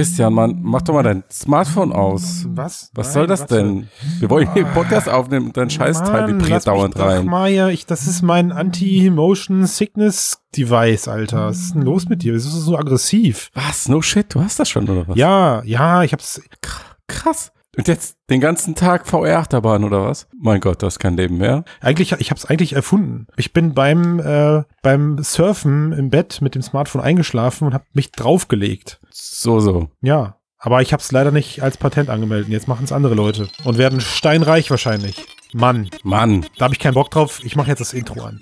Christian, Mann, mach doch mal dein Smartphone aus. Was? Was Nein, soll das warte. denn? Wir wollen hier einen Podcast aufnehmen und dein Scheißteil vibriert dauernd rein. Hier. Ich, das ist mein Anti-Motion Sickness Device, Alter. Was ist denn los mit dir? Wieso ist du so aggressiv? Was? No shit, du hast das schon, oder was? Ja, ja, ich hab's. Krass. Und jetzt den ganzen Tag VR-Achterbahn, oder was? Mein Gott, du hast kein Leben mehr. Eigentlich, ich hab's eigentlich erfunden. Ich bin beim, äh, beim Surfen im Bett mit dem Smartphone eingeschlafen und hab mich draufgelegt. So, so. Ja. Aber ich hab's leider nicht als Patent angemeldet. Jetzt machen es andere Leute. Und werden steinreich wahrscheinlich. Mann, Mann. da habe ich keinen Bock drauf. Ich mache jetzt das Intro an.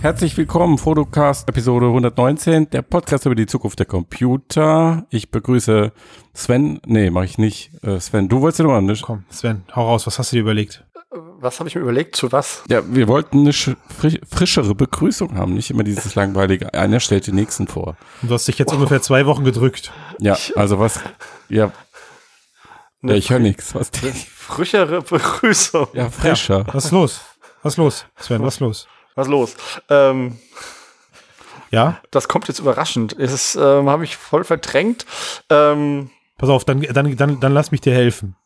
Herzlich willkommen, Fotocast Episode 119, der Podcast über die Zukunft der Computer. Ich begrüße Sven. Nee, mache ich nicht. Äh, Sven, du wolltest ja noch nicht. Komm, Sven, hau raus. Was hast du dir überlegt? Was habe ich mir überlegt? Zu was? Ja, wir wollten eine sch- frisch, frischere Begrüßung haben, nicht immer dieses langweilige. Einer stellt den nächsten vor. Und du hast dich jetzt ungefähr zwei Wochen gedrückt. Ja, also was? Ja, ja ich höre nichts. Was? Frischere Begrüßung. Ja, frischer. Was ist los? Was ist los? Sven, was ist los? Was los? Ähm, Ja? das kommt jetzt überraschend. Es ist, ähm, habe ich voll verdrängt. Ähm, Pass auf, dann, dann, dann, dann lass mich dir helfen.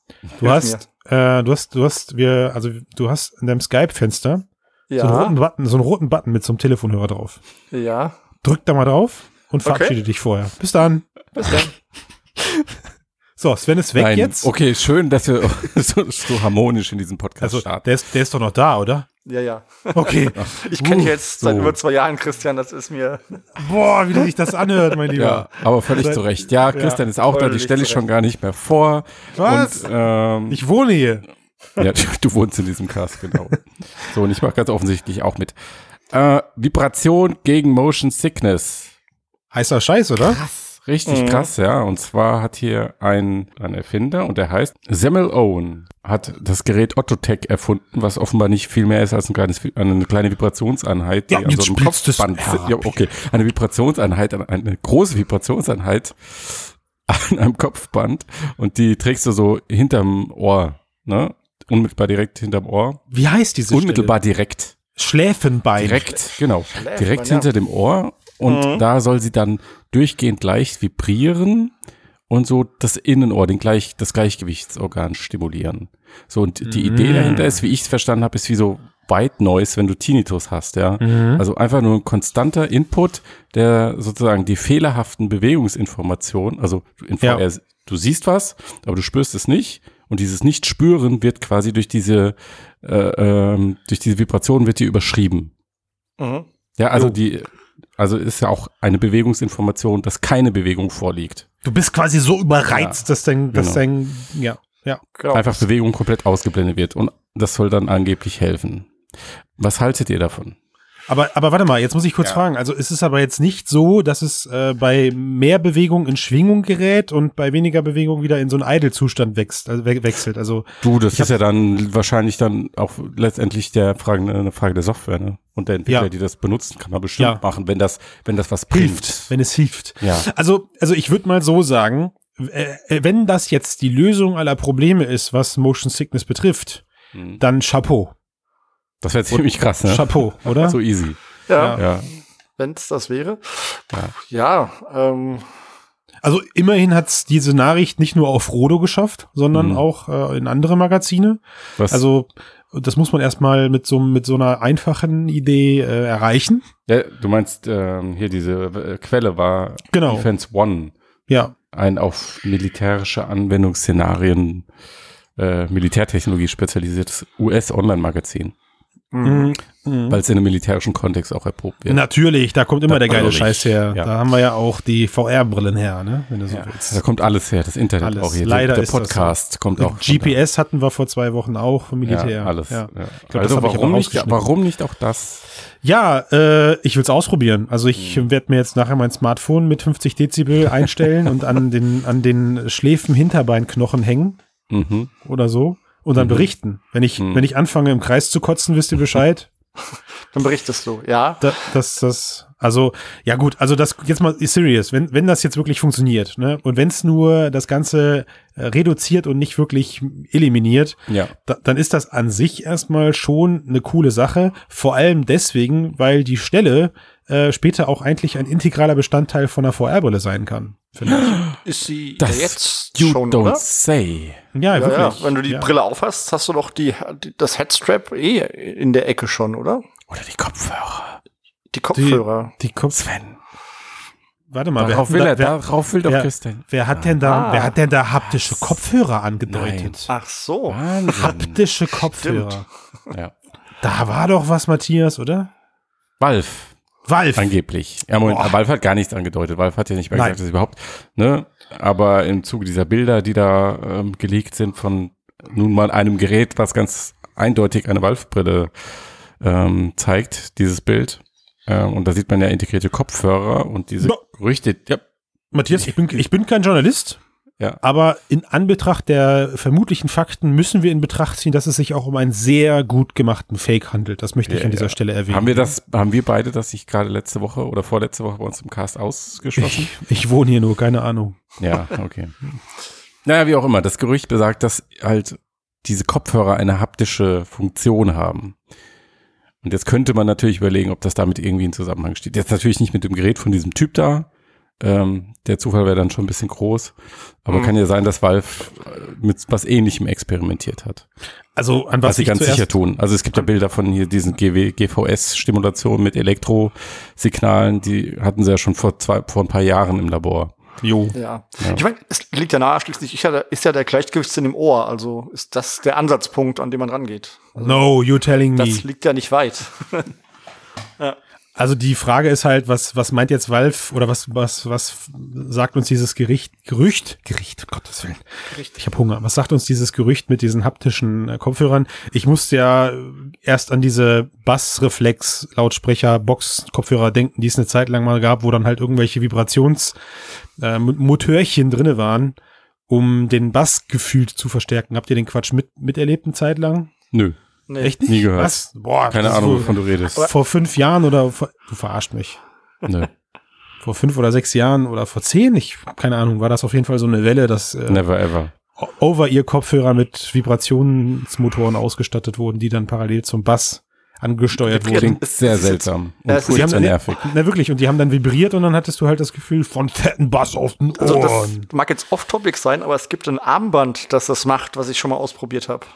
Du Hilf hast, äh, du hast, du hast, wir, also du hast in deinem Skype-Fenster so, einen roten ja, Button, so einen roten Button mit so einem Telefonhörer drauf. ja. Drück da mal drauf und Okay. verabschiede dich vorher. Bis dann. Bis dann. So, Sven ist weg Nein, jetzt. okay, schön, dass wir so, so harmonisch in diesem Podcast Also, starten. der ist, der ist doch noch da, oder? Ja, ja. Okay. Ich kenne dich Uh, jetzt seit so. über zwei Jahren, Christian. Das ist mir. Boah, wie sich das anhört, mein Lieber. Ja, aber völlig Seit- zu Recht. Ja, Christian ist auch da, die stelle ich schon gar nicht mehr vor. Was? Und, ähm, Ich wohne hier. ja, du wohnst in diesem Cast, genau. So, und ich mache ganz offensichtlich auch mit. Äh, Vibration gegen Motion Sickness. Heißer Scheiß, oder? Krass. Richtig Mhm. krass, ja. Und zwar hat hier ein, ein Erfinder und der heißt Samuel Owen, hat das Gerät Ottotech erfunden, was offenbar nicht viel mehr ist als ein kleines, eine kleine Vibrationseinheit, die Ja, an so einem Kopfband. Ja, okay. Eine Vibrationseinheit, eine große Vibrationseinheit an einem Kopfband und die trägst du so hinterm Ohr, ne? Unmittelbar direkt hinterm Ohr. Wie heißt diese Unmittelbar direkt. Stelle? Schläfenbein. Direkt, genau. Schläft Direkt man, ja. hinter dem Ohr. Und Mhm. da soll sie dann durchgehend leicht vibrieren und so das Innenohr, den gleich, das Gleichgewichtsorgan stimulieren. So, und die Idee Mhm. dahinter ist, wie ich es verstanden habe, ist wie so White Noise, wenn du Tinnitus hast, ja. Mhm. Also einfach nur ein konstanter Input, der sozusagen die fehlerhaften Bewegungsinformationen, also in Ja. VR, du siehst was, aber du spürst es nicht. Und dieses Nicht-Spüren wird quasi durch diese, äh, ähm, durch diese Vibration wird die überschrieben. Mhm. Ja, also Jo. die, also ist ja auch eine Bewegungsinformation, dass keine Bewegung vorliegt. Du bist quasi so überreizt, dass dein, dass genau. dein, ja, ja. Genau. Einfach Bewegung komplett ausgeblendet wird und das soll dann angeblich helfen. Was haltet ihr davon? Aber, aber warte mal, jetzt muss ich kurz Ja. fragen. Also ist es aber jetzt nicht so, dass es äh, bei mehr Bewegung in Schwingung gerät und bei weniger Bewegung wieder in so einen Idle-Zustand wächst, also we wechselt. Also Du, das ist ja dann wahrscheinlich dann auch letztendlich der Frage, eine Frage der Software, ne? Und der Entwickler, Ja. die das benutzen, kann man bestimmt Ja. machen, wenn das, wenn das was bringt. hilft, wenn es hilft. Ja. Also, also ich würde mal so sagen, äh, äh, wenn das jetzt die Lösung aller Probleme ist, was Motion Sickness betrifft, Mhm. dann Chapeau. Das wäre ziemlich krass, ne? Chapeau, oder? So easy. ja, Ja. wenn es das wäre. Ja, ähm, Also immerhin hat's diese Nachricht nicht nur auf Rodo geschafft, sondern Mhm. auch äh, in andere Magazine. Was, Also das muss man erstmal mit so, mit so einer einfachen Idee äh, erreichen. ja, du meinst, ähm, hier diese äh, Quelle war Genau. Defense One. Ja, ein auf militärische Anwendungsszenarien, äh, Militärtechnologie spezialisiertes US-Online-Magazin, Mhm. Mhm. weil es in einem militärischen Kontext auch erprobt wird. Natürlich, da kommt immer Da- der geile Scheiß her. ja. Da haben wir ja auch die VR-Brillen her, ne? wenn du so ja, willst. da kommt alles her, das Internet Alles. auch hier. Leider der das Podcast kommt auch. GPS hatten wir vor zwei Wochen auch vom Militär. ja, alles. Ja, glaub, also warum nicht, warum nicht auch das? ja äh, ich will's ausprobieren. Also ich Hm. werde mir jetzt nachher mein Smartphone mit 50 Dezibel einstellen und an den, an den Schläfen-Hinterbeinknochen hängen Mhm. oder so und dann Mhm. berichten. Wenn ich, Mhm. wenn ich anfange im Kreis zu kotzen, wisst ihr Bescheid. Dann berichtest du, ja. Da, das, das, also, ja gut, also das jetzt mal serious, wenn, wenn das jetzt wirklich funktioniert, ne, und wenn es nur das Ganze äh, reduziert und nicht wirklich eliminiert, Ja. da, dann ist das an sich erstmal schon eine coole Sache. Vor allem deswegen, weil die Stelle äh, später auch eigentlich ein integraler Bestandteil von einer VR-Brille sein kann. Finde ich. Ist sie Das jetzt you schon, don't oder? say. Ja, Ja, wirklich. ja, wenn du die ja. Brille aufhast, hast du doch die, die, das Headstrap eh in der Ecke schon, oder? Oder die Kopfhörer. Die Kopfhörer. Die Kopf. Sven. Warte mal, Darauf wer, will er, wer, darauf will doch wer, Christian. wer hat denn da, Ah. wer hat denn da haptische Kopfhörer angedeutet? Ach so. Wahnsinn. Haptische Kopfhörer. ja. Da war doch was, Matthias, oder? Valve. Valve. Angeblich. Ja, Moment, Boah. Valve hat gar nichts angedeutet. Valve hat ja nicht mehr Nein. gesagt, dass überhaupt, ne? Aber im Zuge dieser Bilder, die da ähm, gelegt sind von nun mal einem Gerät, was ganz eindeutig eine Valve-Brille ähm, zeigt, dieses Bild. Ähm, und da sieht man ja integrierte Kopfhörer und diese. Gerüchte, ja, Matthias, ich bin, ich bin kein Journalist, ja. aber in Anbetracht der vermutlichen Fakten müssen wir in Betracht ziehen, dass es sich auch um einen sehr gut gemachten Fake handelt. Das möchte ich Ja, an dieser ja. Stelle erwähnen. Haben wir das, haben wir beide das nicht gerade letzte Woche oder vorletzte Woche bei uns im Cast ausgeschlossen? Ich, ich wohne hier nur, keine Ahnung. Ja, okay. Naja, wie auch immer. Das Gerücht besagt, dass halt diese Kopfhörer eine haptische Funktion haben. Und jetzt könnte man natürlich überlegen, ob das damit irgendwie in Zusammenhang steht. Jetzt natürlich nicht mit dem Gerät von diesem Typ da. Ähm, der Zufall wäre dann schon ein bisschen groß. Aber Mhm. kann ja sein, dass Valve äh, mit was ähnlichem experimentiert hat. Also an Was, was, sie ich ganz sicher tun. Also es gibt ja Bilder von hier diesen GVS-Stimulationen mit Elektrosignalen. Die hatten sie ja schon vor zwei, vor ein paar Jahren im Labor. Jo. Ja. Ja. Ich meine, es liegt ja nahe, schließlich ist ja, der, ist ja der Gleichgewichtssinn im Ohr, also ist das der Ansatzpunkt, an dem man rangeht. Also No, you telling me. Das liegt ja nicht weit. Also die Frage ist halt, was, was meint jetzt Valve oder was, was, was sagt uns dieses Gericht, Gerücht, Gericht, um Gottes Willen. Ich habe Hunger. Was sagt uns dieses Gerücht mit diesen haptischen äh, Kopfhörern? Ich musste ja erst an diese Bassreflex Lautsprecher Box Kopfhörer denken, die es eine Zeit lang mal gab, wo dann halt irgendwelche Vibrations äh, drinne waren, um den Bass gefühlt zu verstärken. Habt ihr den Quatsch mit miterlebt eine Zeit lang? Nö, Nee. Echt nicht? nie gehört. Was? Boah, Keine das Ahnung, wohl- wovon du redest. vor fünf Jahren oder vor, du verarscht mich. Nö, Vor fünf oder sechs Jahren oder vor zehn, ich keine Ahnung, war das auf jeden Fall so eine Welle, dass äh, never ever. over ihr Kopfhörer mit Vibrationsmotoren ausgestattet wurden, die dann parallel zum Bass angesteuert wurden. Klingt sehr seltsam Ja, und es ist- dann, nervig. na wirklich, und die haben dann vibriert und dann hattest du halt das Gefühl von fetten Bass auf den Also das Ohren. mag jetzt off-topic sein, aber es gibt ein Armband, das das macht, was ich schon mal ausprobiert habe.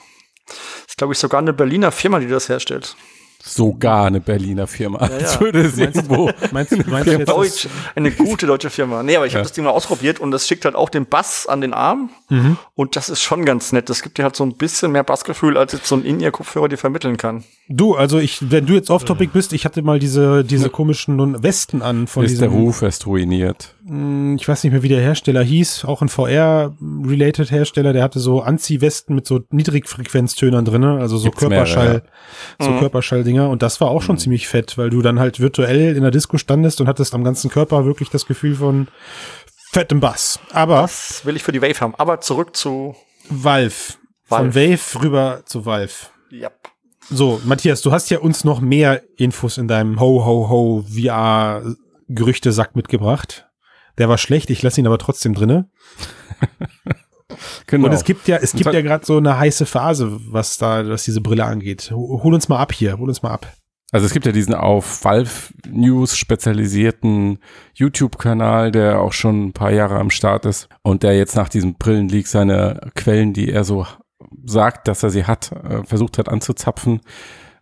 Ist, glaube ich, sogar eine Berliner Firma, die das herstellt. Sogar eine Berliner Firma. Ja, ja. Würde es irgendwo. Meinst, du- meinst du jetzt, Deutsch, eine gute deutsche Firma. Nee, aber ich habe Ja. das Ding mal ausprobiert und das schickt halt auch den Bass an den Arm. Mhm. Und das ist schon ganz nett. Das gibt dir halt so ein bisschen mehr Bassgefühl, als jetzt so ein In-Ear-Kopfhörer dir vermitteln kann. du, also ich, wenn du jetzt off-topic bist, ich hatte mal diese, diese komischen Westen an von Ist der diesem, Ruf erst ruiniert. mh, ich weiß nicht mehr, wie der Hersteller hieß, auch ein VR-related Hersteller, der hatte so Anziehwesten mit so Niedrigfrequenztönern drinne, also so Gibt's mehrere, Körperschall, so Mhm. Körperschalldinger und das war auch schon ziemlich fett, weil du dann halt virtuell in der Disco standest und hattest am ganzen Körper wirklich das Gefühl von fettem Bass. Aber Das will ich für die Wave haben. Aber zurück zu, Valve. Von Valve. Wave rüber zu Valve. ja. So, Matthias, du hast ja uns noch mehr Infos in deinem Ho-Ho-Ho VR-Gerüchtesack mitgebracht. Der war schlecht, ich lasse ihn aber trotzdem drinne. Genau. Und es gibt ja, es gibt ja gerade so eine heiße Phase, was da, was diese Brille angeht. Ho- Hol uns mal ab hier, hol uns mal ab. Also es gibt ja diesen auf Valve News spezialisierten YouTube-Kanal, der auch schon ein paar Jahre am Start ist und der jetzt nach diesem Brillenleak seine Quellen, die er so sagt, dass er sie hat, äh, versucht hat anzuzapfen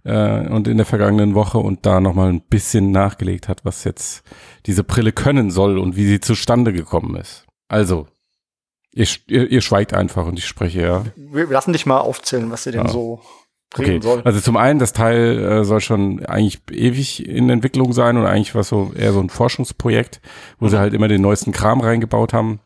äh, und in der vergangenen Woche und da nochmal ein bisschen nachgelegt hat, was jetzt diese Brille können soll und wie sie zustande gekommen ist. Also, ihr, ihr, ihr schweigt einfach und ich spreche ja. Wir wir lassen dich mal aufzählen, was dir denn Ja. so Okay, reden soll. also zum einen, das Teil äh, soll schon eigentlich ewig in Entwicklung sein und eigentlich war so eher so ein Forschungsprojekt, wo sie halt immer den neuesten Kram reingebaut haben.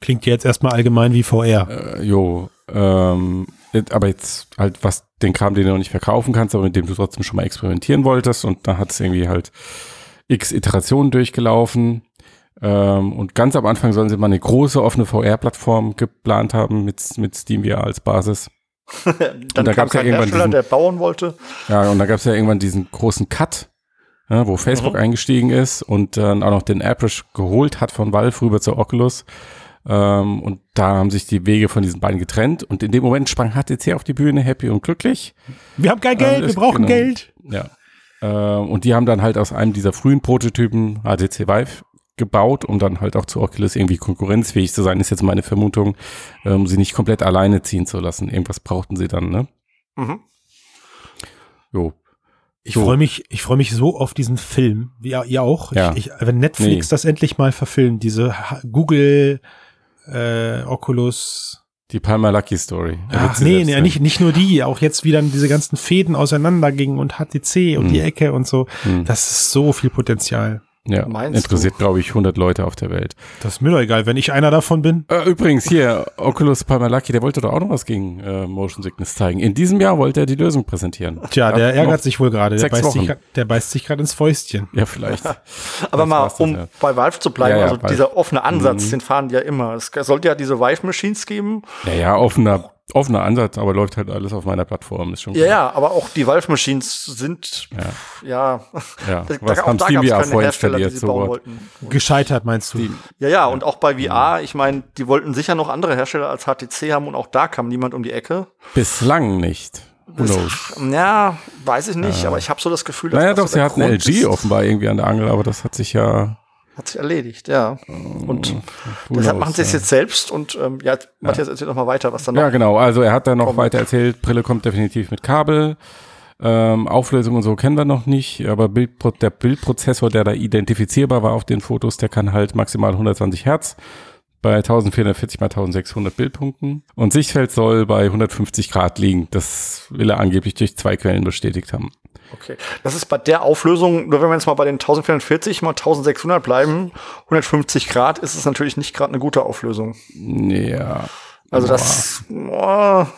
Klingt jetzt erstmal allgemein wie VR. Äh, jo, ähm, aber jetzt halt was den Kram, den du noch nicht verkaufen kannst, aber mit dem du trotzdem schon mal experimentieren wolltest und da hat es irgendwie halt x Iterationen durchgelaufen. Ähm, und ganz am Anfang sollen sie mal eine große offene VR-Plattform geplant haben mit, mit SteamVR als Basis. Dann da kam gab's ja kein irgendwann Hersteller, diesen- der bauen wollte. Ja, und da gab es ja irgendwann diesen großen Cut, ja, wo Facebook Mhm. eingestiegen ist und dann auch noch den Airbrush geholt hat von Valve rüber zur Oculus. Ähm, und da haben sich die Wege von diesen beiden getrennt. Und in dem Moment sprang HTC auf die Bühne, happy und glücklich. Wir haben kein Geld, Alles wir brauchen genau. Geld. Ja. Ähm, und die haben dann halt aus einem dieser frühen Prototypen HTC Vive gebaut, um dann halt auch zu Oculus irgendwie konkurrenzfähig zu sein, ist jetzt meine Vermutung, ähm, sie nicht komplett alleine ziehen zu lassen. Irgendwas brauchten sie dann, ne? Mhm. Jo. Ich So. freue mich, ich freue mich so auf diesen Film. Ja, ihr auch. Ja. Ich, ich, wenn Netflix Nee. das endlich mal verfilmt, diese Google, äh, Oculus. Die Palmer Lucky Story. Ach, nee, nee, sein. nicht, nicht nur die, auch jetzt wie dann diese ganzen Fäden auseinandergingen und HTC und Hm. die Ecke und so. Hm. Das ist so viel Potenzial. Ja, Meinst interessiert, glaube ich, 100 Leute auf der Welt. Das ist mir doch egal, wenn ich einer davon bin. Äh, übrigens, hier, Oculus Palmer Lucky, der wollte doch auch noch was gegen äh, Motion Sickness zeigen. In diesem Jahr wollte er die Lösung präsentieren. Tja, der ärgert sich wohl gerade. Der beißt sich Wochen. grad- der beißt sich gerade ins Fäustchen. Ja, vielleicht. Aber Das mal, um ja. bei Valve zu bleiben, Ja, ja, also Valve. dieser offene Ansatz, Mhm. den fahren die ja immer. Es sollte ja diese Vive-Machines geben. Ja, ja, offener, offener Ansatz, aber läuft halt alles auf meiner Plattform, ist schon Ja, ja, aber auch die Valve-Machines sind, Ja. ja, Ja, da, was auch haben da Steam gab's VR keine Hersteller, die vorinstalliert? sie So bauen what? wollten. Gescheitert meinst du? Steam. Ja, ja, und auch bei VR, ich meine, die wollten sicher noch andere Hersteller als HTC haben und auch da kam niemand um die Ecke. Bislang nicht. Knows? Ja, weiß ich nicht, aber ich habe so das Gefühl, dass Naja, das doch, so sie hatten LG ist. offenbar irgendwie an der Angel, aber das hat sich ja. Hat sich erledigt, ja. Und who deshalb knows, machen sie es ja. jetzt selbst und ähm, ja, Matthias erzählt noch mal weiter, was dann Ja, noch. genau. Also er hat dann noch Kommt. weiter erzählt, Brille kommt definitiv mit Kabel. Ähm, Auflösung und so kennen wir noch nicht, aber Bildpro der Bildprozessor, der da identifizierbar war auf den Fotos, der kann halt maximal 120 Hertz bei 1440 mal 1600 Bildpunkten. Und Sichtfeld soll bei 150 Grad liegen. Das will er angeblich durch zwei Quellen bestätigt haben. Okay. Das ist bei der Auflösung, nur wenn wir jetzt mal bei den 1440 mal 1600 bleiben, 150 Grad, ist es natürlich nicht gerade eine gute Auflösung. Ja. Also das, boah,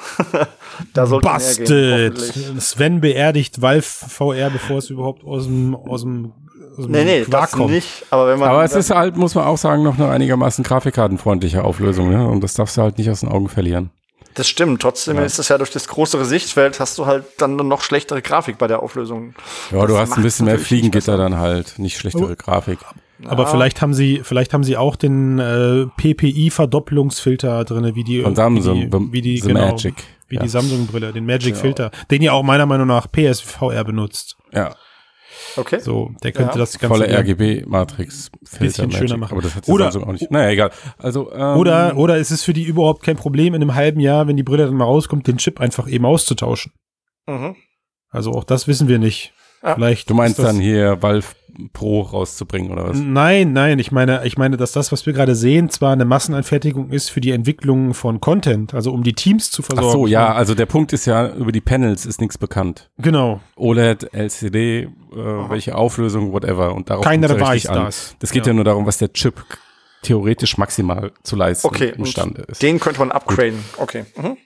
da sollte mehr gehen, Bastet. hoffentlich. Sven beerdigt Valve VR, bevor es überhaupt aus dem, aus dem, aus dem Nee, nee, Quark das nicht. Aber wenn man, Aber es ist halt, muss man auch sagen, noch eine einigermaßen grafikkartenfreundliche Auflösung. Ne? Und das darfst du halt nicht aus den Augen verlieren. Das stimmt. Trotzdem ist es ja durch das größere Sichtfeld hast du halt dann eine noch schlechtere Grafik bei der Auflösung. Ja, du Das hast ein bisschen mehr Fliegengitter dann halt, nicht schlechtere Grafik. Aber vielleicht haben sie, vielleicht haben sie auch den äh, PPI-Verdopplungsfilter drinne, wie die Von Samsung, wie die, wie die, genau, Magic. wie Ja. die Samsung-Brille, den Magic-Filter, den ja auch meiner Meinung nach PSVR benutzt. Ja, Okay. So, der könnte Ja. das Ganze volle RGB-Matrix. Bisschen schöner machen. Aber das hat Oder- auch nicht. Naja, egal. Also, ähm, Oder, oder ist es für die überhaupt kein Problem, in einem halben Jahr, wenn die Brille dann mal rauskommt, den Chip einfach eben auszutauschen? Mhm. Also auch das wissen wir nicht. Ja. Vielleicht du meinst dann hier Valve Pro rauszubringen oder was? Nein, nein, ich meine, ich meine, dass das, was wir gerade sehen, zwar eine Massenanfertigung ist für die Entwicklung von Content, also um die Teams zu Ach versorgen. so, ja, also der Punkt ist ja, über die Panels ist nichts bekannt. Genau. OLED, LCD, äh, welche Auflösung, whatever. Und darauf Keiner weiß an. das. Das geht Ja. ja. nur darum, was der Chip theoretisch maximal zu leisten Okay, imstande ist. Den könnte man upgraden. Okay. Mhm.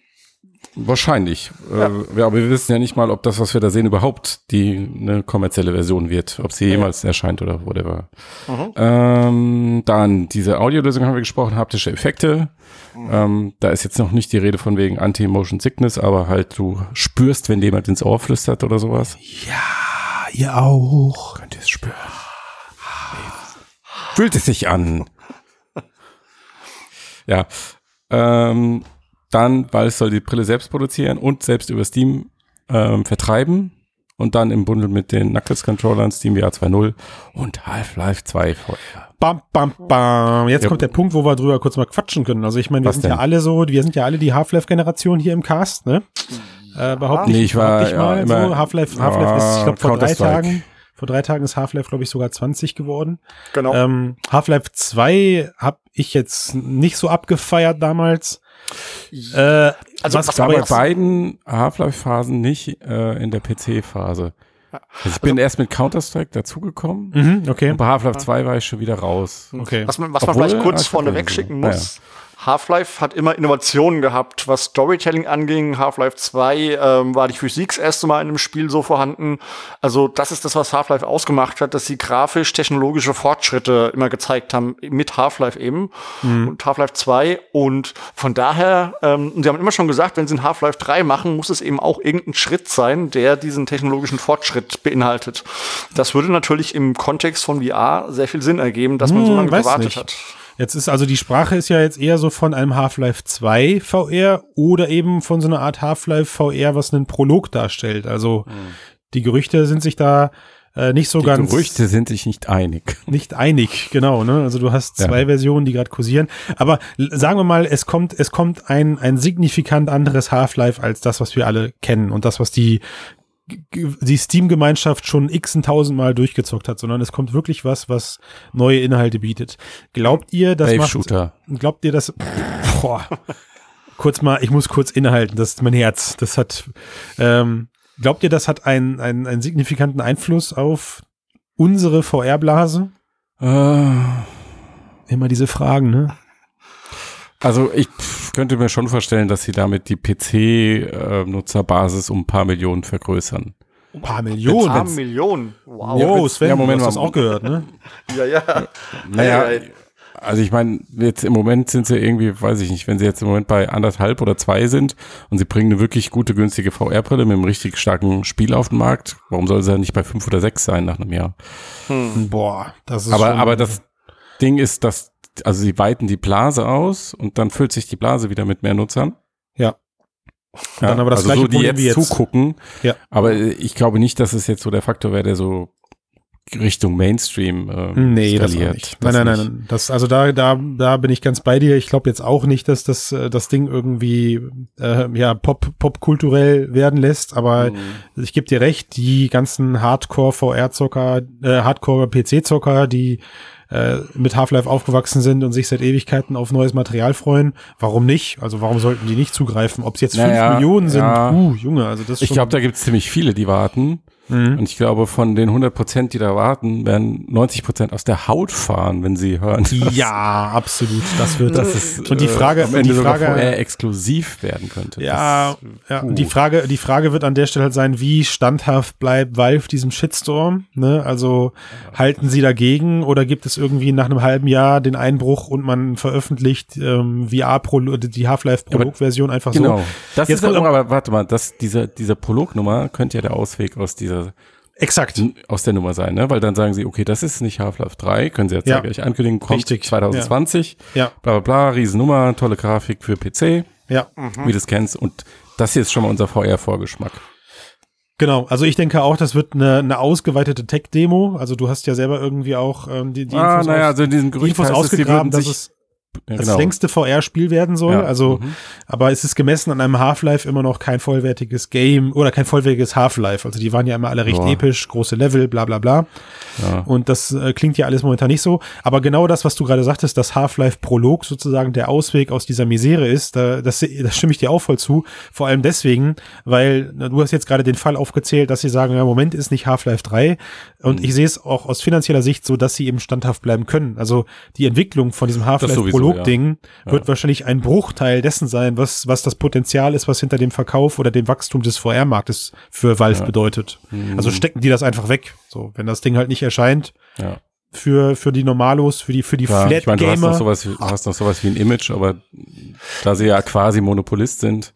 Wahrscheinlich. Ja. Äh, ja, aber wir wissen ja nicht mal, ob das, was wir da sehen, überhaupt die eine kommerzielle Version wird, ob sie jemals erscheint oder whatever. Mhm. Ähm, dann diese Audiolösung haben wir gesprochen, haptische Effekte. Ähm, da ist jetzt noch nicht die Rede von wegen Anti-Motion Sickness, aber halt du spürst, wenn jemand ins Ohr flüstert oder sowas. Ja, ihr auch. Könnt ihr es spüren? Fühlt es sich an. ja. Ähm, dann, weil es soll die Brille selbst produzieren und selbst über Steam ähm, vertreiben. Und dann im Bundle mit den Knuckles-Controllern, Steam VR 2.0 und Half-Life 2 VR. Bam, bam, bam. Jetzt Ja. kommt der Punkt, wo wir drüber kurz mal quatschen können. Also ich meine, wir Was sind denn? ja alle so, wir sind ja alle die Half-Life-Generation hier im Cast, ne? Äh, behaupte Nee, ich, ich war, behaupte ich ja, mal immer- so. Half-Life, Half-Life ist, ich glaube, vor drei. Tagen, vor drei Tagen ist Half-Life, glaube ich, sogar 20 geworden. Genau. Ähm, Half-Life 2 habe ich jetzt nicht so abgefeiert damals. Äh, Also, was Ich war bei beiden Half-Life-Phasen nicht äh, in der PC-Phase. Also ich bin erst mit Counter-Strike dazugekommen. mhm, okay. Und bei Half-Life 2 war ich schon wieder raus. Okay. Was man, was man Obwohl, vielleicht kurz vorne wegschicken muss. Half-Life hat immer Innovationen gehabt, was Storytelling anging. Half-Life 2 ähm, war die Physik das erste Mal in einem Spiel so vorhanden. Also das ist das, was Half-Life ausgemacht hat, dass sie grafisch technologische Fortschritte immer gezeigt haben mit Half-Life eben mhm. und Half-Life 2. Und von daher, ähm, sie haben immer schon gesagt, wenn sie ein Half-Life 3 machen, muss es eben auch irgendein Schritt sein, der diesen technologischen Fortschritt beinhaltet. Das würde natürlich im Kontext von VR sehr viel Sinn ergeben, dass man so hm, lange gewartet nicht. hat. Jetzt ist also die Sprache ist ja jetzt eher so von einem Half-Life 2 VR oder eben von so einer Art Half-Life VR, was einen Prolog darstellt. Also mhm. die Gerüchte sind sich da äh, nicht so die ganz. Die Gerüchte sind sich nicht einig. Nicht einig, genau. Ne? Also du hast zwei ja. Versionen, die gerade kursieren. Aber sagen wir mal, es kommt, es kommt ein ein signifikant anderes Half-Life als das, was wir alle kennen und das, was die die Steam-Gemeinschaft schon x tausendmal durchgezockt hat, sondern es kommt wirklich was, was neue Inhalte bietet. Glaubt ihr, das macht, Shooter. glaubt ihr, dass, boah, kurz mal, ich muss kurz innehalten, das ist mein Herz, das hat, ähm, glaubt ihr, das hat einen, einen, einen signifikanten Einfluss auf unsere VR-Blase? Äh. Immer diese Fragen, ne? Also ich könnte mir schon vorstellen, dass sie damit die PC-Nutzerbasis um ein paar Millionen vergrößern. Ein paar Millionen? Ein paar Millionen. Wow. Ja, Sven, ja, Moment, du hast das auch gehört, ne? ja, ja. Naja, also ich meine, jetzt im Moment sind sie irgendwie, weiß ich nicht, wenn sie jetzt im Moment bei anderthalb oder zwei sind und sie bringen eine wirklich gute, günstige VR-Brille mit einem richtig starken Spiel auf den Markt, warum soll sie ja nicht bei fünf oder sechs sein nach einem Jahr? Hm. Boah, das ist aber, aber das Ding ist, dass also sie weiten die Blase aus und dann füllt sich die Blase wieder mit mehr Nutzern. Ja. ja dann aber das also gleiche so, die jetzt, jetzt zugucken. Ja. Aber ich glaube nicht, dass es jetzt so der Faktor wäre, der so Richtung Mainstream äh, nee, das nicht. Das nein, nein, nein, Das, also da, da, da bin ich ganz bei dir. Ich glaube jetzt auch nicht, dass das, äh, das Ding irgendwie äh, ja pop, pop kulturell werden lässt. Aber mhm. ich gebe dir recht, die ganzen Hardcore VR-Zocker, äh, Hardcore PC-Zocker, die äh, mit Half-Life aufgewachsen sind und sich seit Ewigkeiten auf neues Material freuen. Warum nicht? Also warum sollten die nicht zugreifen? Ob es jetzt fünf naja, Millionen sind, ja. uh, Junge, also das Ich glaube, da gibt es ziemlich viele, die warten. Mhm. Und ich glaube, von den 100 Prozent, die da warten, werden 90 Prozent aus der Haut fahren, wenn sie hören. Ja, absolut. Das wird das ist, und die Frage, äh, am Ende die Frage, sogar vorher exklusiv werden könnte. Ja, das, ja. Die Frage, die Frage wird an der Stelle halt sein, wie standhaft bleibt Valve diesem Shitstorm? Ne? Also halten sie dagegen oder gibt es irgendwie nach einem halben Jahr den Einbruch und man veröffentlicht ähm, VR Pro die Half-Life Prolog-Version einfach genau. so? Das Jetzt ist halt, aber warte mal, das, diese, diese Prolog-Nummer könnte ja der Ausweg aus dieser dieser Exakt. aus der Nummer sein, ne? Weil dann sagen sie, okay, das ist nicht Half-Life 3, können sie jetzt ja. gleich ankündigen, kommt Richtig. 2020, ja. bla bla bla, Riesennummer, tolle Grafik für PC, ja. wie du es kennst. Und das hier ist schon mal unser VR-Vorgeschmack. Genau, also ich denke auch, das wird eine, eine ausgeweitete Tech-Demo. Also du hast ja selber irgendwie auch ähm, die, die ah, Infos, naja, also in diesem Gerücht Infos ausgegraben, dass es ja, das genau. längste VR-Spiel werden soll. Ja. Also, mhm. aber es ist gemessen an einem Half-Life immer noch kein vollwertiges Game oder kein vollwertiges Half-Life. Also die waren ja immer alle recht Boah. episch, große Level, bla bla bla. Ja. Und das äh, klingt ja alles momentan nicht so. Aber genau das, was du gerade sagtest, das Half-Life-Prolog sozusagen der Ausweg aus dieser Misere ist, da, das, das stimme ich dir auch voll zu. Vor allem deswegen, weil na, du hast jetzt gerade den Fall aufgezählt, dass sie sagen, ja, Moment ist nicht Half-Life 3. Und mhm. ich sehe es auch aus finanzieller Sicht so, dass sie eben standhaft bleiben können. Also die Entwicklung von diesem Half-Life-Prolog Analog-Ding ja. wird ja. wahrscheinlich ein Bruchteil dessen sein, was, was das Potenzial ist, was hinter dem Verkauf oder dem Wachstum des VR-Marktes für Valve ja. bedeutet. Mhm. Also stecken die das einfach weg. So, wenn das Ding halt nicht erscheint. Ja für, für die Normalos, für die, für die ja, Flat ich mein, du hast noch sowas, du hast noch sowas wie ein Image, aber da sie ja quasi Monopolist sind,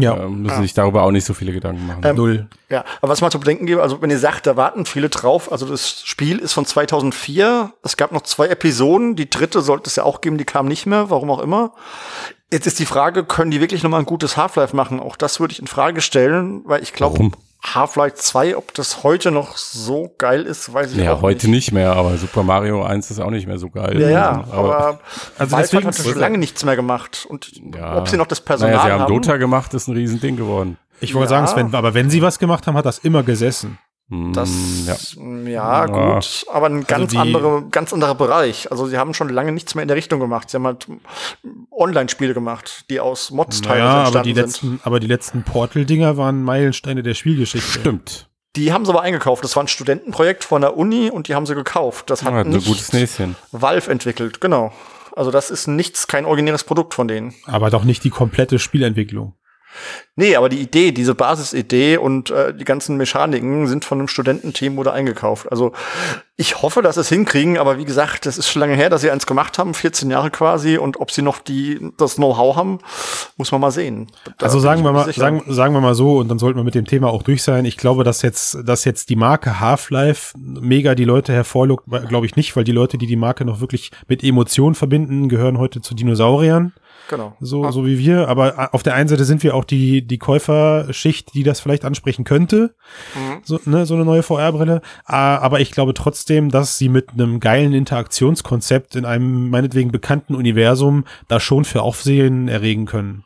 ja. Ähm, müssen ja. sich darüber auch nicht so viele Gedanken machen. Ähm, Null. Ja, aber was man zu bedenken gibt, also wenn ihr sagt, da warten viele drauf, also das Spiel ist von 2004, es gab noch zwei Episoden, die dritte sollte es ja auch geben, die kam nicht mehr, warum auch immer. Jetzt ist die Frage, können die wirklich noch mal ein gutes Half-Life machen? Auch das würde ich in Frage stellen, weil ich glaube, Half-Life 2, ob das heute noch so geil ist, weiß ich ja, auch heute nicht mehr, aber Super Mario 1 ist auch nicht mehr so geil. Ja, ja, aber, aber also deswegen hat schon lange nichts mehr gemacht. Und ja. ob sie noch das Personal naja, sie haben. Dota gemacht, ist ein Riesending geworden. Ich wollte ja. sagen, Sven, aber wenn sie was gemacht haben, hat das immer gesessen. Das, mm, ja, ja gut, aber ein also ganz also andere, ganz anderer Bereich. Also sie haben schon lange nichts mehr in der Richtung gemacht. Sie haben halt Online-Spiele gemacht, die aus Mods teilweise naja, aber die sind. letzten, aber die letzten Portal-Dinger waren Meilensteine der Spielgeschichte. Stimmt. Die haben sie aber eingekauft. Das war ein Studentenprojekt von der Uni und die haben sie gekauft. Das hat ja, ein gutes Näschen. Valve entwickelt, genau. Also das ist nichts, kein originäres Produkt von denen. Aber doch nicht die komplette Spielentwicklung. Nee, aber die Idee, diese Basisidee und äh, die ganzen Mechaniken sind von einem Studententeam oder eingekauft. Also ich hoffe, dass sie es hinkriegen, aber wie gesagt, das ist schon lange her, dass sie eins gemacht haben, 14 Jahre quasi, und ob sie noch die das Know-how haben, muss man mal sehen. Da also sagen wir mal, sagen, sagen wir mal so, und dann sollten wir mit dem Thema auch durch sein. Ich glaube, dass jetzt, dass jetzt die Marke Half-Life mega die Leute hervorlockt, glaube ich nicht, weil die Leute, die die Marke noch wirklich mit Emotionen verbinden, gehören heute zu Dinosauriern. Genau. So, ah. so wie wir. Aber auf der einen Seite sind wir auch die, die Käuferschicht, die das vielleicht ansprechen könnte. Mhm. So, ne, so eine neue VR-Brille. Ah, aber ich glaube trotzdem, dass sie mit einem geilen Interaktionskonzept in einem meinetwegen bekannten Universum da schon für Aufsehen erregen können.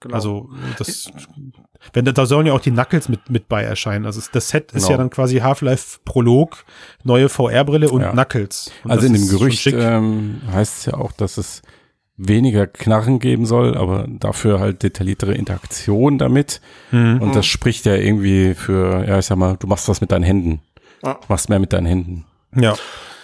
Genau. Also, das, wenn da, da sollen ja auch die Knuckles mit, mit bei erscheinen. Also das Set ist genau. ja dann quasi Half-Life Prolog, neue VR-Brille und ja. Knuckles. Und also in dem Gerücht ähm, heißt es ja auch, dass es weniger Knarren geben soll, aber dafür halt detailliertere Interaktion damit. Mhm. Und das spricht ja irgendwie für, ja, ich sag mal, du machst was mit deinen Händen. Du machst mehr mit deinen Händen. Ja.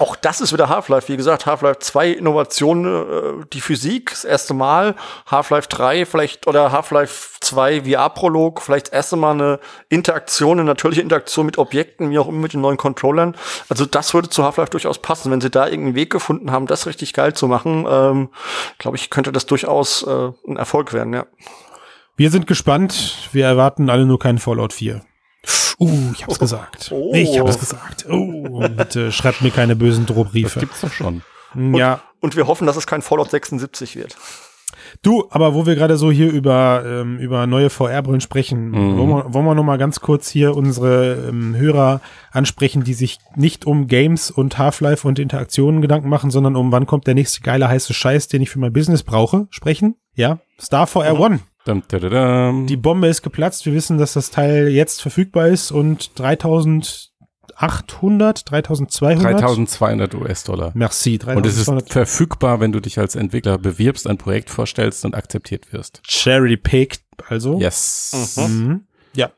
Auch das ist wieder Half-Life. Wie gesagt, Half-Life 2 Innovationen, äh, die Physik, das erste Mal. Half-Life 3 vielleicht oder Half-Life 2 VR-Prolog, vielleicht das erste Mal eine Interaktion, eine natürliche Interaktion mit Objekten, wie auch immer mit den neuen Controllern. Also das würde zu Half-Life durchaus passen. Wenn sie da irgendeinen Weg gefunden haben, das richtig geil zu machen, ähm, glaube ich, könnte das durchaus äh, ein Erfolg werden, ja. Wir sind gespannt. Wir erwarten alle nur keinen Fallout 4. Uh, ich hab's oh. gesagt. Oh. Ich hab's gesagt. Oh, bitte schreibt mir keine bösen Drohbriefe. Das gibt's doch schon. Hm, ja. Und, und wir hoffen, dass es kein Fallout 76 wird. Du, aber wo wir gerade so hier über, ähm, über neue VR-Brillen sprechen, mhm. wollen, wir, wollen wir noch mal ganz kurz hier unsere ähm, Hörer ansprechen, die sich nicht um Games und Half-Life und Interaktionen Gedanken machen, sondern um wann kommt der nächste geile heiße Scheiß, den ich für mein Business brauche, sprechen? Ja, Star VR mhm. One. Dum, Die Bombe ist geplatzt. Wir wissen, dass das Teil jetzt verfügbar ist und 3800, 3200. 3200 US-Dollar. Merci. 3200. Und es ist verfügbar, wenn du dich als Entwickler bewirbst, ein Projekt vorstellst und akzeptiert wirst. Charity picked, also. Yes. Mhm. Mhm. Ja.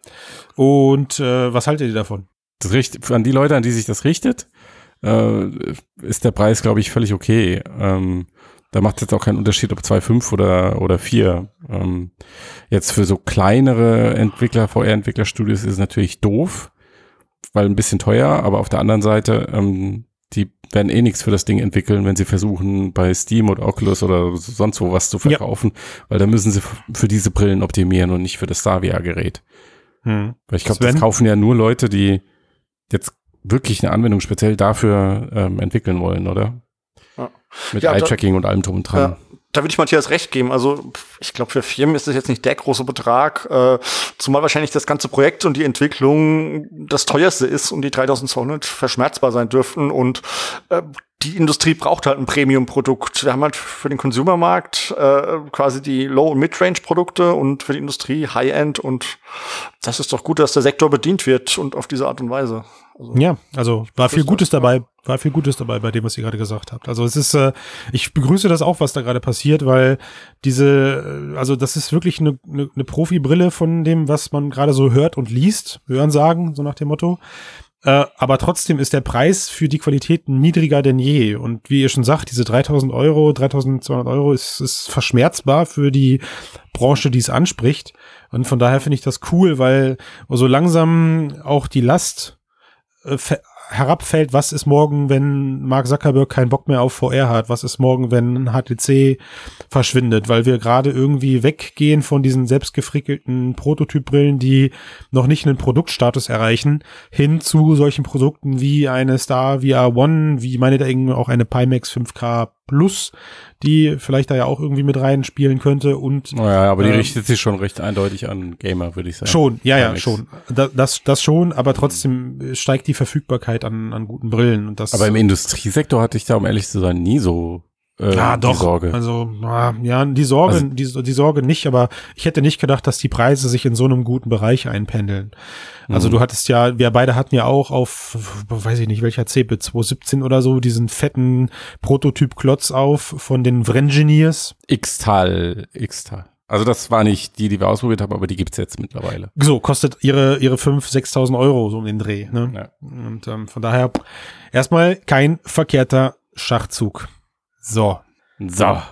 Und äh, was haltet ihr davon? Das richt, an die Leute, an die sich das richtet, äh, ist der Preis, glaube ich, völlig okay. Ähm, da macht es jetzt auch keinen Unterschied, ob 2,5 oder, oder 4. Ähm, jetzt für so kleinere Entwickler, VR-Entwicklerstudios ist es natürlich doof, weil ein bisschen teuer, aber auf der anderen Seite, ähm, die werden eh nichts für das Ding entwickeln, wenn sie versuchen, bei Steam oder Oculus oder sonst wo was zu verkaufen, ja. weil da müssen sie für diese Brillen optimieren und nicht für das Savia-Gerät. Hm. Weil ich glaube, das kaufen ja nur Leute, die jetzt wirklich eine Anwendung speziell dafür ähm, entwickeln wollen, oder? Mit ja, Eye-Tracking und allem drum und dran. Ja, da würde ich Matthias recht geben. Also ich glaube, für Firmen ist das jetzt nicht der große Betrag, äh, zumal wahrscheinlich das ganze Projekt und die Entwicklung das teuerste ist und die 3200 verschmerzbar sein dürften. Und äh, die Industrie braucht halt ein Premium-Produkt. Wir haben halt für den Consumermarkt äh, quasi die Low- und Mid-Range-Produkte und für die Industrie High-End. Und das ist doch gut, dass der Sektor bedient wird und auf diese Art und Weise. Also, ja, also war viel Gutes dabei, war viel Gutes dabei bei dem, was ihr gerade gesagt habt. Also es ist, äh, ich begrüße das auch, was da gerade passiert, weil diese, äh, also das ist wirklich eine, eine, eine Profi-Brille von dem, was man gerade so hört und liest, hören sagen, so nach dem Motto. Äh, aber trotzdem ist der Preis für die Qualität niedriger denn je. Und wie ihr schon sagt, diese 3000 Euro, 3200 Euro ist, ist verschmerzbar für die Branche, die es anspricht. Und von daher finde ich das cool, weil so langsam auch die Last äh, herabfällt, was ist morgen, wenn Mark Zuckerberg keinen Bock mehr auf VR hat? Was ist morgen, wenn HTC verschwindet? Weil wir gerade irgendwie weggehen von diesen selbstgefrickelten Prototypbrillen, die noch nicht einen Produktstatus erreichen, hin zu solchen Produkten wie eine Star VR One, wie meinetwegen auch eine Pimax 5K Plus, die vielleicht da ja auch irgendwie mit reinspielen könnte und ja, aber die äh, richtet sich schon recht eindeutig an Gamer, würde ich sagen. Schon, ja, ja, schon. Das, das, das schon, aber trotzdem steigt die Verfügbarkeit an, an guten Brillen und das. Aber im Industriesektor hatte ich da, um ehrlich zu sein, nie so äh, ja, doch. Sorge. Also, ja, die Sorge, also, die, die Sorge nicht, aber ich hätte nicht gedacht, dass die Preise sich in so einem guten Bereich einpendeln. Also, mhm. du hattest ja, wir beide hatten ja auch auf, weiß ich nicht, welcher CP 217 oder so, diesen fetten Prototyp-Klotz auf von den Vrengineers. X-Tal, X-Tal. Also das war nicht die, die wir ausprobiert haben, aber die gibt's jetzt mittlerweile. So, kostet ihre, ihre 5.000, 6.000 Euro so um den Dreh. Ne? Ja. Und ähm, von daher erstmal kein verkehrter Schachzug. So. So.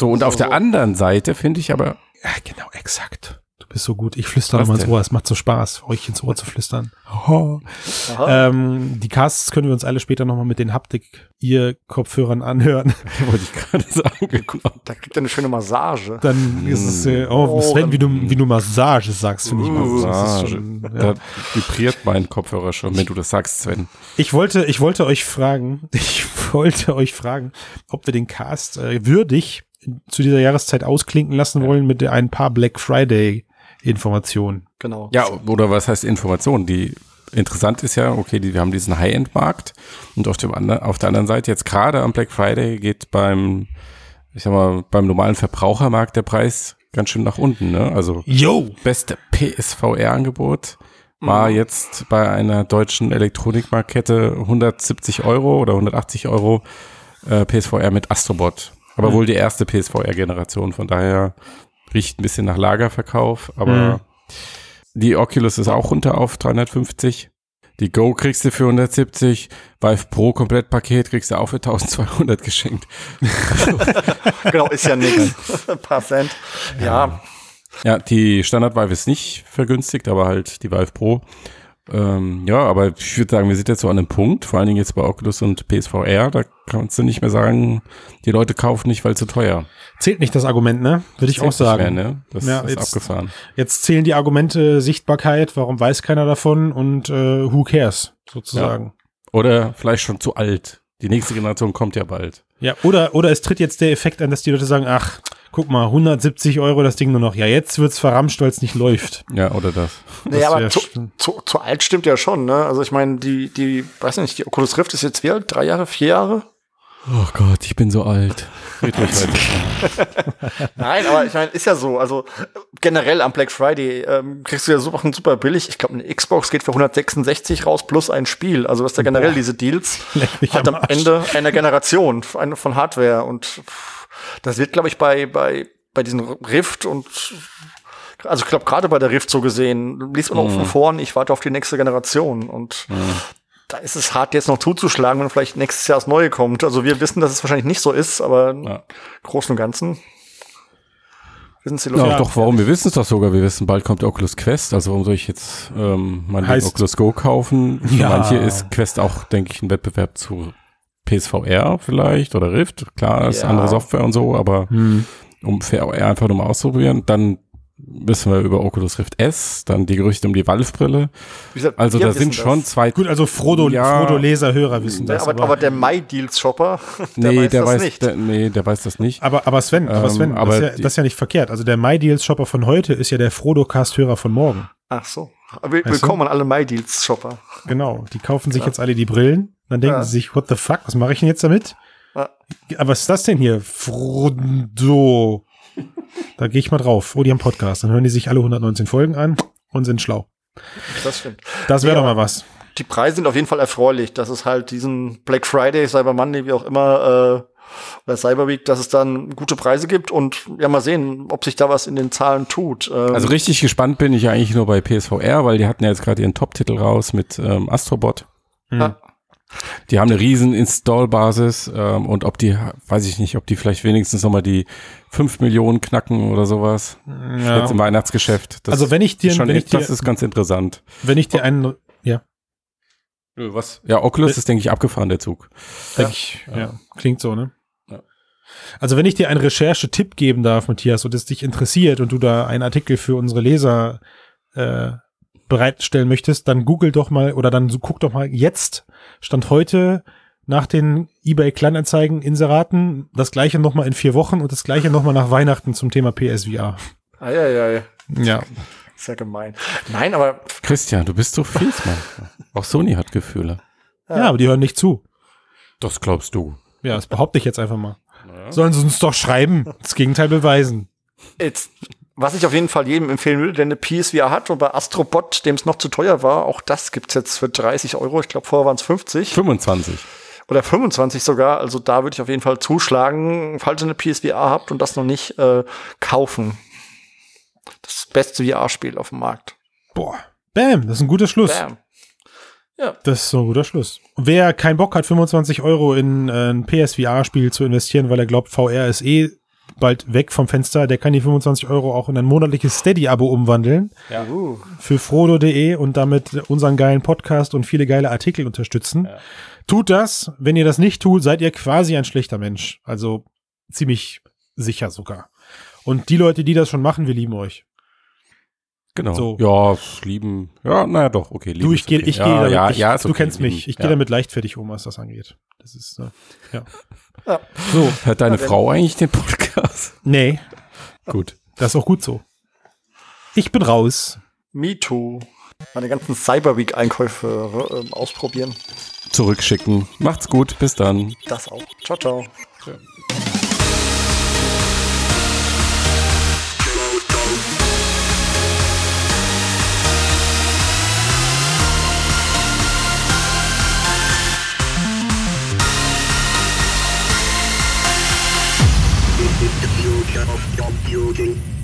So, und So, auf der anderen Seite finde ich aber, Ja, genau, exakt. Du bist so gut. Ich flüstere mal ins? Ohr. Es macht so Spaß, euch ins Ohr zu flüstern. Oh. Ähm, die Casts können wir uns alle später nochmal mit den Haptik-Ear-Kopfhörern anhören. wollte ich gerade sagen. Da kriegt er eine schöne Massage. Dann ist es, äh, oh, Oh, Sven, wie du, wie du Massage sagst, finde ich mal. Uh, Das ist Massage. schon, ja. Da vibriert mein Kopfhörer schon, wenn du das sagst, Sven. Ich wollte, ich wollte euch fragen, ich wollte euch fragen, ob wir den Cast äh, würdig zu dieser Jahreszeit ausklinken lassen wollen mit ein paar Black Friday Informationen. Genau. Ja, oder was heißt Information? Die interessant ist ja, okay, die, wir haben diesen High-End-Markt und auf, dem anderen, auf der anderen Seite jetzt gerade am Black Friday geht beim, ich sag mal, beim normalen Verbrauchermarkt der Preis ganz schön nach unten, ne? Also Yo! beste PSVR-Angebot war jetzt bei einer deutschen Elektronikmarktkette 170 Euro oder 180 Euro äh, PSVR mit Astrobot. Aber wohl die erste PSVR-Generation, von daher riecht ein bisschen nach Lagerverkauf, aber Mhm. die Oculus ist auch runter auf 350. Die Go kriegst du für 170, Vive Pro Komplettpaket kriegst du auch für 1200 geschenkt. genau, ist ja nichts. Ein paar Cent. Ja, Ja, die Standard Vive ist nicht vergünstigt, aber halt die Vive Pro. Ähm, ja, aber ich würde sagen, wir sind jetzt so an einem Punkt, vor allen Dingen jetzt bei Oculus und PSVR, da kannst du nicht mehr sagen, die Leute kaufen nicht, weil zu teuer. Zählt nicht das Argument, ne? Würde ich auch sagen. Mehr, ne? Das Ja, ist jetzt- abgefahren. Jetzt zählen die Argumente Sichtbarkeit, warum weiß keiner davon und äh, who cares, sozusagen. Oder vielleicht schon zu alt. Die nächste Generation kommt ja bald. Ja, oder, oder es tritt jetzt der Effekt ein, dass die Leute sagen, ach, guck mal, 170 Euro das Ding nur noch. Ja, jetzt wird's verramscht, weil es nicht läuft. Ja, oder das. nee, Das aber zu, zu, zu alt stimmt ja schon, ne? Also ich meine, die, die, weiß nicht, die Oculus Rift ist jetzt wie alt? Drei Jahre, vier Jahre? Oh Gott, ich bin so alt. Nein, aber ich meine, ist ja so. Also generell am Black Friday ähm, kriegst du ja super, super billig. Ich glaube, eine Xbox geht für 166 raus plus ein Spiel. Also das ist ja generell Boah. diese Deals. Hat am am. Ende einer Generation eine von Hardware und pff, das wird, glaube ich, bei bei bei diesen Rift und also ich glaube gerade bei der Rift so gesehen, liest man auch von vorn, ich warte auf die nächste Generation und da ist es hart jetzt noch zuzuschlagen, wenn vielleicht nächstes Jahr das Neue kommt. Also wir wissen, dass es wahrscheinlich nicht so ist, aber im Ja. Großen und Ganzen wissen es die Ja, Leute. doch, warum? Wir wissen es doch sogar. Wir wissen, bald kommt Oculus Quest. Also warum soll ich jetzt ähm, Heißt- Oculus Go kaufen? Für Ja. manche ist Quest auch, denke ich, ein Wettbewerb zu PSVR vielleicht oder Rift. Klar, ist Ja. andere Software und so, aber Hm. um VR einfach nur mal auszuprobieren. Dann wissen wir über Oculus Rift S, dann die Gerüchte um die Valve-Brille. Also da sind das. schon zwei. Gut, also Frodo, Ja. Frodo Leser, Hörer wissen Ja, das. aber, aber der MyDeals-Shopper, der nee, weiß der das weiß, nicht. Der, nee, der weiß das nicht. aber, aber Sven, aber Ähm, Sven, aber das, ist ja, das ist ja nicht verkehrt. Also der MyDeals-Shopper von heute ist ja der Frodo-Cast-Hörer von morgen. Ach so. Will- Weißt du? Willkommen an alle MyDeals-Shopper. Genau. Die kaufen sich jetzt alle die Brillen. Dann denken Ja. sie sich, what the fuck, was mache ich denn jetzt damit? Ja. Aber was ist das denn hier? Frodo. Da gehe ich mal drauf. Oh, die haben Podcast. Dann hören die sich alle 119 Folgen an und sind schlau. Das stimmt. Das wäre Ja. doch mal was. Die Preise sind auf jeden Fall erfreulich, dass es halt diesen Black Friday, Cyber Monday, wie auch immer, äh, oder Cyber Week, dass es dann gute Preise gibt und ja mal sehen, ob sich da was in den Zahlen tut. Ähm, Also richtig gespannt bin ich eigentlich nur bei PSVR, weil die hatten ja jetzt gerade ihren Top-Titel raus mit ähm, Astrobot. Ja. Die haben eine riesen Install-Basis ähm, und ob die, weiß ich nicht, ob die vielleicht wenigstens nochmal die 5 Millionen knacken oder sowas. Jetzt im Weihnachtsgeschäft. Das Also wenn ich dir, ist schon wenn ich dir, das ist ganz interessant. wenn ich dir einen, ja, Was? Ja, Oculus ist, denke ich, abgefahren, der Zug. denke ich, ja, klingt so, ne? Ja. Also wenn ich dir einen Recherchetipp geben darf, Matthias, und es dich interessiert und du da einen Artikel für unsere Leser äh, bereitstellen möchtest, dann google doch mal oder dann guck doch mal jetzt, Stand heute nach den eBay Kleinanzeigen Inseraten, das gleiche nochmal in vier Wochen und das gleiche nochmal nach Weihnachten zum Thema PSVR. ah, ja, ja, ja. Ja. Sehr gemein. Nein, aber Christian, du bist so fies, Mann. Auch Sony hat Gefühle. ja, aber die hören nicht zu. Das glaubst du. Ja, das behaupte ich jetzt einfach mal. Sollen sie uns doch schreiben, das Gegenteil beweisen. jetzt, was ich auf jeden Fall jedem empfehlen würde, der eine PSVR hat und bei Astrobot, dem es noch zu teuer war, auch das gibt's jetzt für 30 Euro. Ich glaube, vorher waren es 50 25. oder 25 sogar. Also da würde ich auf jeden Fall zuschlagen, falls ihr eine PSVR habt und das noch nicht äh, kaufen. Das beste VR-Spiel auf dem Markt. Boah. Bam, das ist ein guter Schluss. Bam. Ja. Das ist so ein guter Schluss. Wer keinen Bock hat, 25 Euro in äh, ein PSVR-Spiel zu investieren, weil er glaubt, VR ist eh bald weg vom Fenster, der kann die 25 Euro auch in ein monatliches Steady-Abo umwandeln. Ja. Uh. Für frodo.de und damit unseren geilen Podcast und viele geile Artikel unterstützen. Ja. Tut das. Wenn ihr das nicht tut, seid ihr quasi ein schlechter Mensch. Also ziemlich sicher sogar. Und die Leute, die das schon machen, wir lieben euch. Genau. So. Ja, lieben. Ja, naja, doch, okay. Du, ich gehe, ich ja, gehe damit, ja, ich, ja, du okay, kennst lieben. mich. Ich ja. gehe damit leichtfertig um, was das angeht. Das ist, äh, ja. ja. So. Hört deine Frau eigentlich den Podcast? Nee. Gut. Das ist auch gut so. Ich bin raus. Me too. Meine ganzen Cyberweek-Einkäufe äh, ausprobieren. Zurückschicken. Macht's gut. Bis dann. Das auch. Ciao, ciao. Ja. Stop jogging.